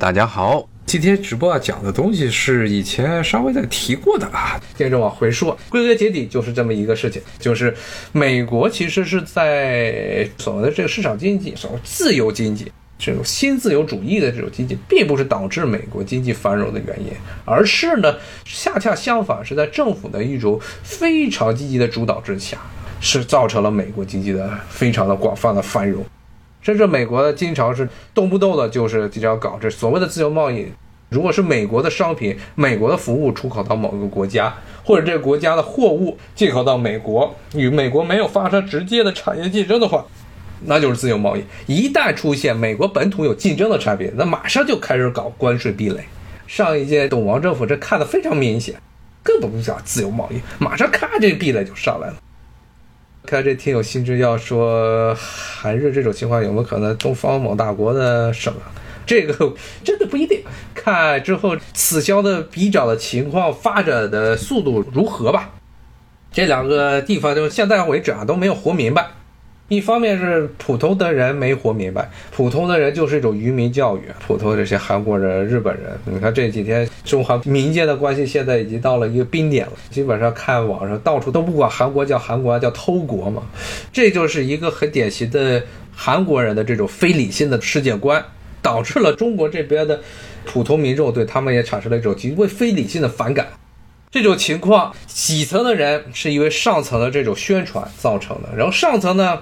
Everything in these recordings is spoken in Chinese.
大家好，今天直播要讲的东西是以前稍微的提过的啊，接着往回说，归根结底就是这么一个事情，就是美国其实是在所谓的这个市场经济，所谓自由经济。这种新自由主义的这种经济，并不是导致美国经济繁荣的原因，而是呢，恰恰相反，是在政府的一种非常积极的主导之下，是造成了美国经济的非常的广泛的繁荣。甚至美国经常是动不动的就是就要搞这所谓的自由贸易。如果是美国的商品、美国的服务出口到某个国家，或者这个国家的货物进口到美国，与美国没有发生直接的产业竞争的话，那就是自由贸易。一旦出现美国本土有竞争的产品，那马上就开始搞关税壁垒。上一届董王政府这看得非常明显，更不用讲自由贸易，马上咔这壁垒就上来了。看这听友心知要说韩日这种情况有没有可能东方某大国的省啊？这个 真的不一定，看之后此消的比较的情况发展的速度如何吧。这两个地方就现在为止啊都没有活明白。一方面是普通的人没活明白，普通的人就是一种愚民教育。普通这些韩国人、日本人，你看这几天中韩民间的关系现在已经到了一个冰点了。基本上看网上到处都不管韩国叫韩国，叫偷国嘛。这就是一个很典型的韩国人的这种非理性的世界观，导致了中国这边的普通民众对他们也产生了一种极为非理性的反感。这种情况，底层的人是因为上层的这种宣传造成的。然后上层呢，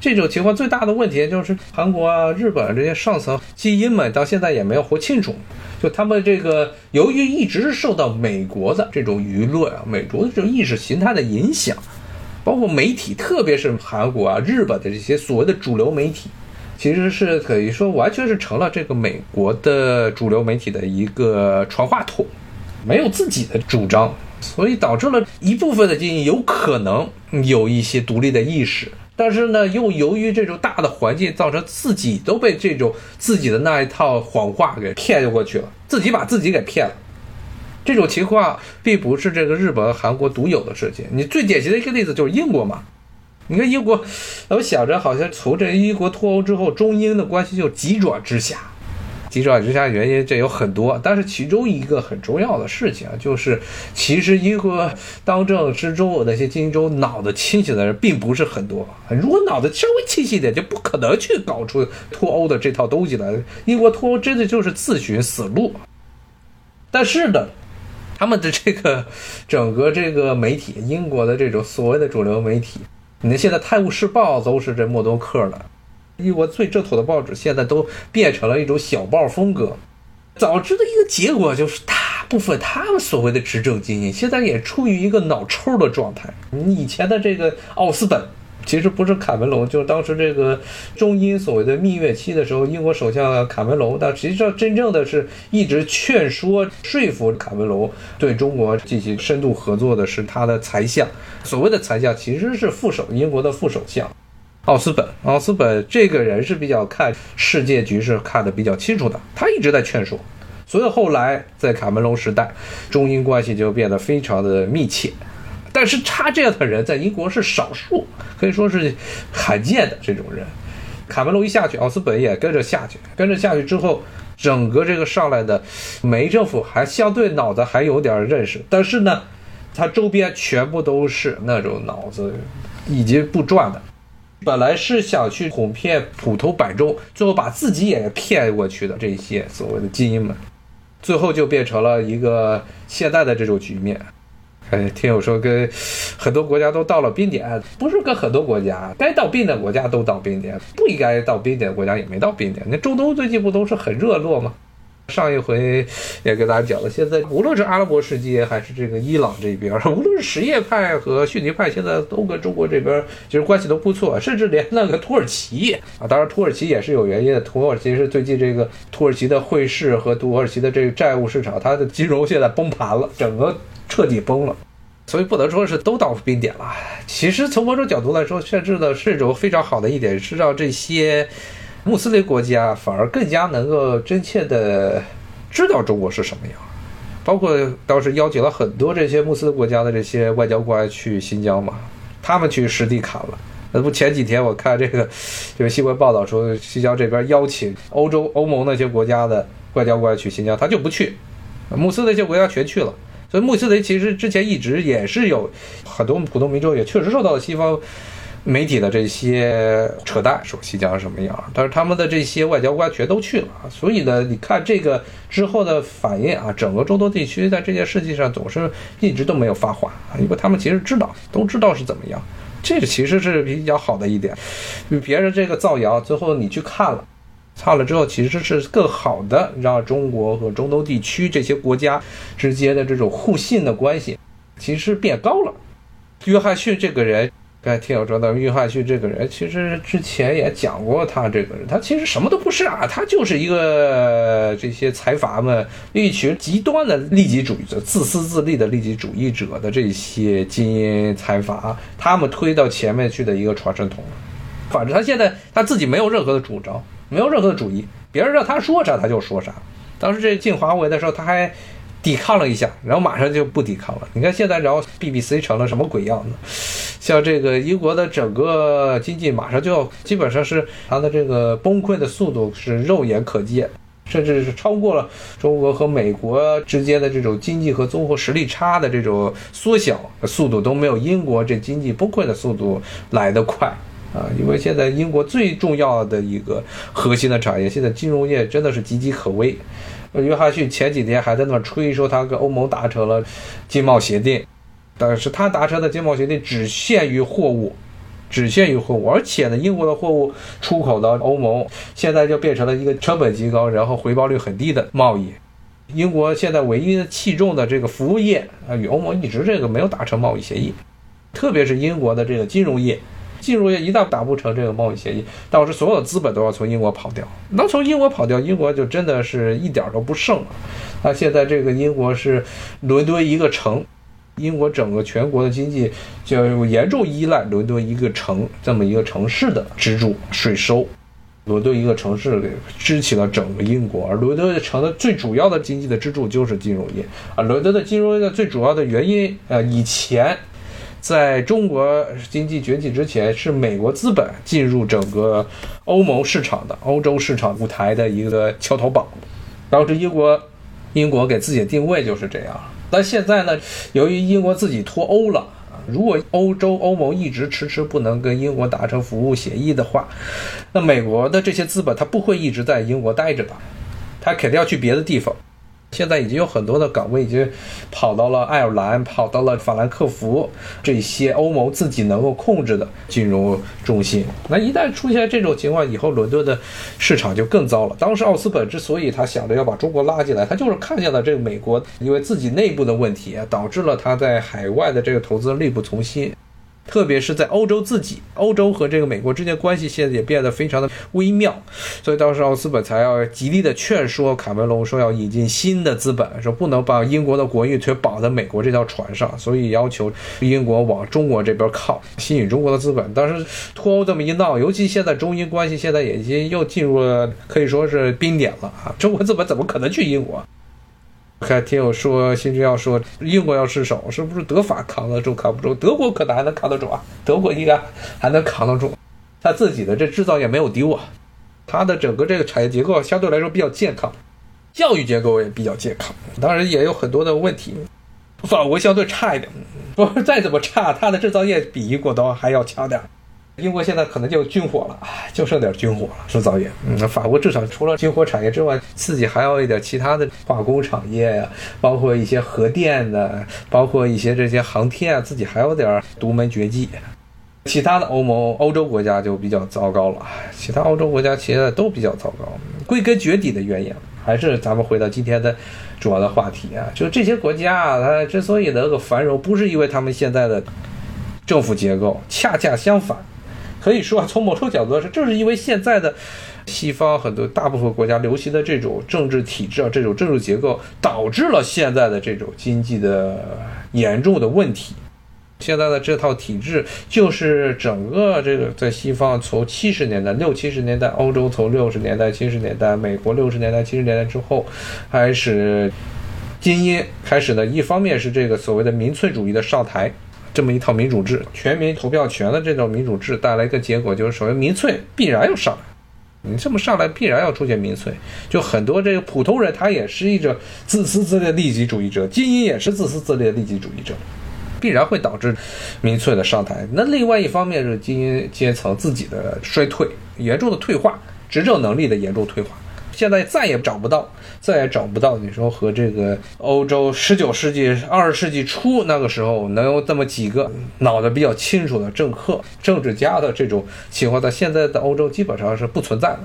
这种情况最大的问题就是韩国啊、日本这些上层精英们到现在也没有活清楚。就他们这个由于一直是受到美国的这种舆论啊、美国的这种意识形态的影响，包括媒体，特别是韩国啊、日本的这些所谓的主流媒体，其实是可以说完全是成了这个美国的主流媒体的一个传话筒。没有自己的主张，所以导致了一部分的精英有可能有一些独立的意识，但是呢，又由于这种大的环境，造成自己都被这种自己的那一套谎话给骗过去了，自己把自己给骗了。这种情况并不是这个日本、韩国独有的事情。你最典型的一个例子就是英国嘛。你看英国，我想着好像从这英国脱欧之后，中英的关系就急转直下。急转直下原因这有很多，但是其中一个很重要的事情啊，就是其实英国当政之中那些精英中脑子清醒的人并不是很多。如果脑子稍微清醒点，就不可能去搞出脱欧的这套东西来。英国脱欧真的就是自寻死路。但是呢，他们的这个整个这个媒体，英国的这种所谓的主流媒体，你看现在《泰晤士报》都是这默多克的。英国最正统的报纸现在都变成了一种小报风格，早知的一个结果就是，大部分他们所谓的执政精英现在也处于一个脑抽的状态。你以前的这个奥斯本，其实不是卡梅隆，就是当时这个中英所谓的蜜月期的时候，英国首相卡梅隆，但实际上真正的是一直劝说说服卡梅隆对中国进行深度合作的是他的财相，所谓的财相其实是副手，英国的副首相。奥斯本，奥斯本这个人是比较看世界局势看得比较清楚的，他一直在劝说，所以后来在卡梅隆时代，中英关系就变得非常的密切。但是他这样的人在英国是少数，可以说是罕见的这种人。卡梅隆一下去，奥斯本也跟着下去，跟着下去之后，整个这个上来的梅政府还相对脑子还有点认识，但是呢，他周边全部都是那种脑子已经不转的。本来是想去哄骗普通百众，最后把自己也骗过去的这些所谓的精英们，最后就变成了一个现在的这种局面。哎，听友说跟很多国家都到了冰点，不是跟很多国家该到冰点国家都到冰点，不应该到冰点国家也没到冰点。那中东最近不都是很热络吗？上一回也跟大家讲了，现在无论是阿拉伯世界还是这个伊朗这边，无论是什叶派和逊尼派，现在都跟中国这边其实关系都不错，甚至连那个土耳其啊，当然土耳其也是有原因的。土耳其是最近这个土耳其的汇市和土耳其的这个债务市场，它的金融现在崩盘了，整个彻底崩了，所以不能说是都到冰点了。其实从某种角度来说，甚至呢是一种非常好的一点，是让这些。穆斯林国家反而更加能够真切的知道中国是什么样，包括当时邀请了很多这些穆斯林国家的这些外交官去新疆嘛，他们去实地看了。那不前几天我看这个，就是新闻报道说，新疆这边邀请欧洲欧盟那些国家的外交官去新疆，他就不去。穆斯那些国家全去了，所以穆斯林其实之前一直也是有很多普通民众也确实受到了西方媒体的这些扯淡，说新疆什么样，但是他们的这些外交官全都去了，所以呢，你看这个之后的反应啊，整个中东地区在这件事情上总是一直都没有发话啊，因为他们其实知道，都知道是怎么样，这个其实是比较好的一点，别人这个造谣，最后你去看了。差了之后，其实是更好的让中国和中东地区这些国家之间的这种互信的关系，其实变高了。约翰逊这个人，刚才听友说到，约翰逊这个人，其实之前也讲过，他这个人，他其实什么都不是啊，他就是一个这些财阀们一群极端的利己主义者、自私自利的利己主义者的这些精英财阀，他们推到前面去的一个传声筒。反正他现在他自己没有任何的主张。没有任何的主意，别人让他说啥他就说啥。当时这进华为的时候，他还抵抗了一下，然后马上就不抵抗了。你看现在，然后 BBC 成了什么鬼样子？像这个英国的整个经济，马上就要基本上是它的这个崩溃的速度是肉眼可见，甚至是超过了中国和美国之间的这种经济和综合实力差的这种缩小速度都没有英国这经济崩溃的速度来得快。啊，因为现在英国最重要的一个核心的产业，现在金融业真的是岌岌可危。约翰逊前几天还在那吹说他跟欧盟达成了经贸协定，但是他达成的经贸协定只限于货物，只限于货物，而且呢，英国的货物出口到欧盟，现在就变成了一个成本极高，然后回报率很低的贸易。英国现在唯一的器重的这个服务业啊，与欧盟一直这个没有达成贸易协议，特别是英国的这个金融业。进入业一旦达不成这个贸易协议，导致所有的资本都要从英国跑掉。那从英国跑掉，英国就真的是一点都不剩了。那现在这个英国是伦敦一个城，英国整个全国的经济就严重依赖伦敦一个城这么一个城市的支柱税收。伦敦一个城市给支起了整个英国，而伦敦城的最主要的经济的支柱就是金融业。啊，伦敦的金融业的最主要的原因，呃，以前。在中国经济崛起之前，是美国资本进入整个欧盟市场的欧洲市场舞台的一个桥头堡。当时英国，英国给自己的定位就是这样。但现在呢，由于英国自己脱欧了，如果欧洲欧盟一直迟迟不能跟英国达成服务协议的话，那美国的这些资本它不会一直在英国待着的，他肯定要去别的地方。现在已经有很多的岗位已经跑到了爱尔兰，跑到了法兰克福这些欧盟自己能够控制的金融中心。那一旦出现这种情况，以后伦敦的市场就更糟了。当时奥斯本之所以他想着要把中国拉进来，他就是看见了这个美国因为自己内部的问题，导致了他在海外的这个投资力不从心。特别是在欧洲自己，欧洲和这个美国之间关系现在也变得非常的微妙，所以当时奥斯本才要极力的劝说卡梅隆说要引进新的资本，说不能把英国的国运全绑在美国这条船上，所以要求英国往中国这边靠，吸引中国的资本。当时脱欧这么一闹，尤其现在中英关系现在已经又进入了可以说是冰点了啊，中国资本怎么可能去英国？还听友说，新军要说英国要失守，是不是德法扛得住？扛不住，德国可能还能扛得住啊！德国应该还能扛得住，他自己的这制造业没有丢啊，他的整个这个产业结构相对来说比较健康，教育结构也比较健康，当然也有很多的问题。法国相对差一点，不再怎么差，它的制造业比英国都还要强点。英国现在可能就军火了，就剩点军火了，制造业。嗯，法国至少除了军火产业之外，自己还有一点其他的化工产业呀，包括一些核电的，包括一些这些航天啊，自己还有点独门绝技。其他的欧盟、欧洲国家就比较糟糕了，其他欧洲国家其实都比较糟糕。归根结底的原因，还是咱们回到今天的主要的话题啊，就这些国家啊，它之所以能够繁荣，不是因为他们现在的政府结构，恰恰相反。可以说，从某种角度来说，正是因为现在的西方很多大部分国家流行的这种政治体制啊，这种政治结构，导致了现在的这种经济的严重的问题。现在的这套体制，就是整个这个在西方从七十年代、六七十年代，欧洲从六十年代、七十年代，美国六十年代、七十年代之后，开始精英开始呢，一方面是这个所谓的民粹主义的上台。这么一套民主制，全民投票权的这种民主制带来一个结果，就是首先民粹必然要上来，你这么上来，必然要出现民粹。就很多这个普通人，他也是一种自私自利的利己主义者，精英也是自私自利的利己主义者，必然会导致民粹的上台。那另外一方面是精英阶层自己的衰退，严重的退化，执政能力的严重退化。现在再也找不到，再也找不到。你说和这个欧洲十九世纪、二十世纪初那个时候能有这么几个脑子比较清楚的政客、政治家的这种情况，在现在的欧洲基本上是不存在的。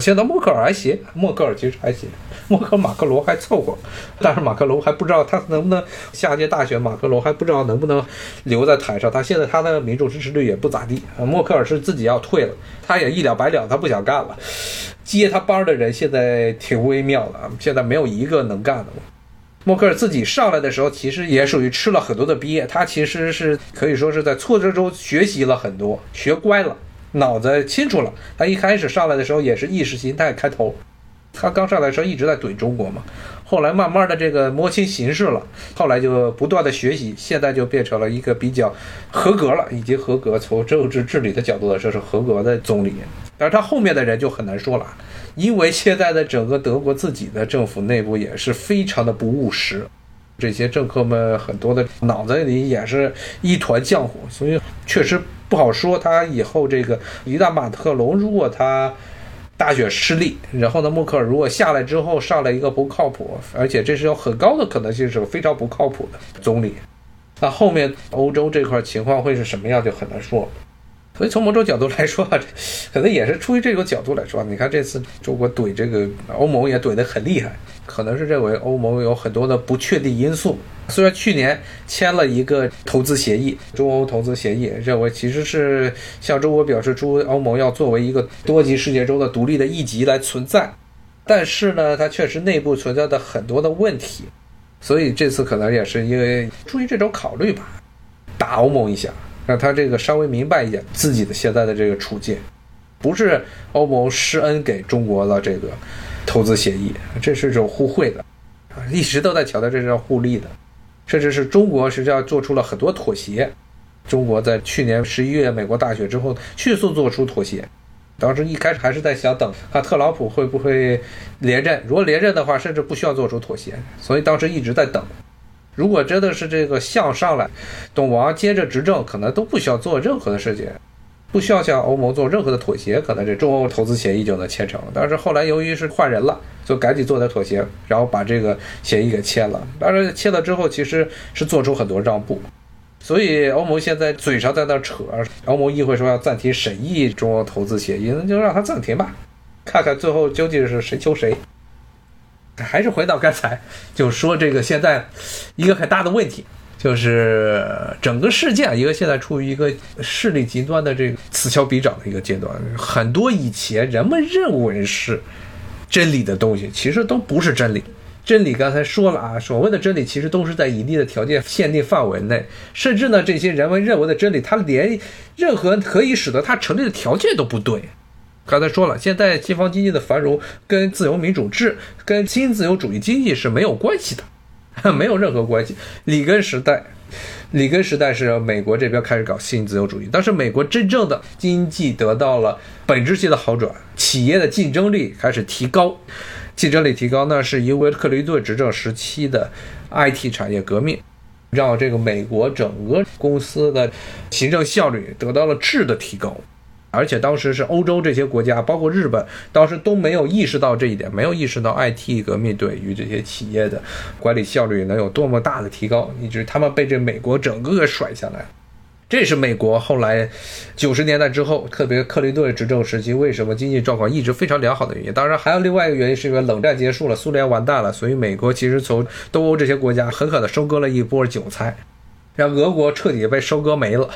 现在默克尔还行，默克尔其实还行，默克尔马克龙还凑合，但是马克龙还不知道他能不能下届大选，马克龙还不知道能不能留在台上。他现在他的民主支持率也不咋地。默克尔是自己要退了，他也一了百了，他不想干了。接他班的人现在挺微妙的，现在没有一个能干的。默克尔自己上来的时候，其实也属于吃了很多的鳖，他其实是可以说是在挫折中学习了很多，学乖了。脑子清楚了，他一开始上来的时候也是意识形态开头，他刚上来的时候一直在怼中国嘛，后来慢慢的这个摸清形势了，后来就不断的学习，现在就变成了一个比较合格了，已经合格，从政治治理的角度来说是合格的总理，但是他后面的人就很难说了，因为现在的整个德国自己的政府内部也是非常的不务实。这些政客们很多的脑子里也是一团浆糊，所以确实不好说。他以后这个一旦马特龙如果他大选失利，然后呢，默克尔如果下来之后上来一个不靠谱，而且这是有很高的可能性是非常不靠谱的总理，那后面欧洲这块情况会是什么样就很难说了。所以从某种角度来说，可能也是出于这个角度来说，你看这次中国怼这个欧盟也怼得很厉害，可能是认为欧盟有很多的不确定因素。虽然去年签了一个投资协议，中欧投资协议，认为其实是向中国表示出欧盟要作为一个多极世界中的独立的一极来存在，但是呢，它确实内部存在的很多的问题，所以这次可能也是因为出于这种考虑吧，打欧盟一下。让他这个稍微明白一点自己的现在的这个处境，不是欧盟施恩给中国的这个投资协议，这是种互惠的，啊，一直都在强调这是要互利的，甚至是中国实际上做出了很多妥协。中国在去年十一月美国大选之后迅速做出妥协，当时一开始还是在想等看特朗普会不会连任，如果连任的话，甚至不需要做出妥协，所以当时一直在等。如果真的是这个相上来，董王接着执政，可能都不需要做任何的事情，不需要向欧盟做任何的妥协，可能这中欧投资协议就能签成。但是后来由于是换人了，就赶紧做点妥协，然后把这个协议给签了。当然签了之后，其实是做出很多让步，所以欧盟现在嘴上在那扯，欧盟议会说要暂停审议中欧投资协议，那就让他暂停吧，看看最后究竟是谁求谁。还是回到刚才，就说这个现在一个很大的问题，就是整个世界一个现在处于一个势力极端的这个此消彼长的一个阶段。很多以前人们认为是真理的东西，其实都不是真理。真理刚才说了啊，所谓的真理其实都是在一定的条件限定范围内，甚至呢，这些人们认为的真理，它连任何可以使得它成立的条件都不对。刚才说了，现在西方经济的繁荣跟自由民主制、跟新自由主义经济是没有关系的，没有任何关系。里根时代，里根时代是美国这边开始搞新自由主义，但是美国真正的经济得到了本质性的好转，企业的竞争力开始提高，竞争力提高，那是因为克林顿执政时期的 IT 产业革命，让这个美国整个公司的行政效率得到了质的提高。而且当时是欧洲这些国家，包括日本，当时都没有意识到这一点，没有意识到 IT 革命对于这些企业的管理效率能有多么大的提高，以至于他们被这美国整个给甩下来。这是美国后来九十年代之后，特别克林顿执政时期，为什么经济状况一直非常良好的原因。当然，还有另外一个原因，是因为冷战结束了，苏联完蛋了，所以美国其实从东欧这些国家狠狠地收割了一波韭菜，让俄国彻底被收割没了。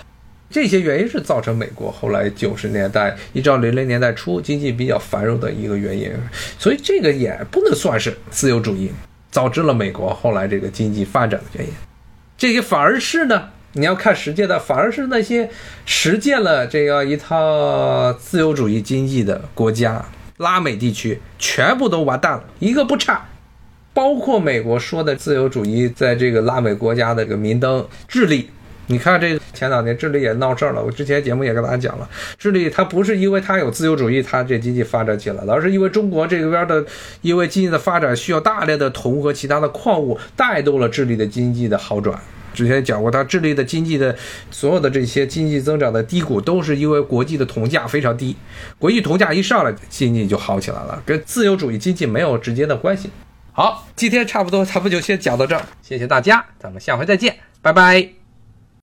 这些原因是造成美国后来九十年代一直到零零年代初经济比较繁荣的一个原因，所以这个也不能算是自由主义导致了美国后来这个经济发展的原因。这些反而是呢，你要看实践的，反而是那些实践了这样一套自由主义经济的国家，拉美地区全部都完蛋了，一个不差。包括美国说的自由主义在这个拉美国家的这个明灯，智利。你看这前两年智利也闹事儿了，我之前节目也跟大家讲了，智利它不是因为它有自由主义，它这经济发展起来了，而是因为中国这边的因为经济的发展需要大量的铜和其他的矿物，带动了智利的经济的好转。之前讲过，它智利的经济的所有的这些经济增长的低谷，都是因为国际的铜价非常低，国际铜价一上来，经济就好起来了，跟自由主义经济没有直接的关系。好，今天差不多，咱们就先讲到这儿，谢谢大家，咱们下回再见，拜拜。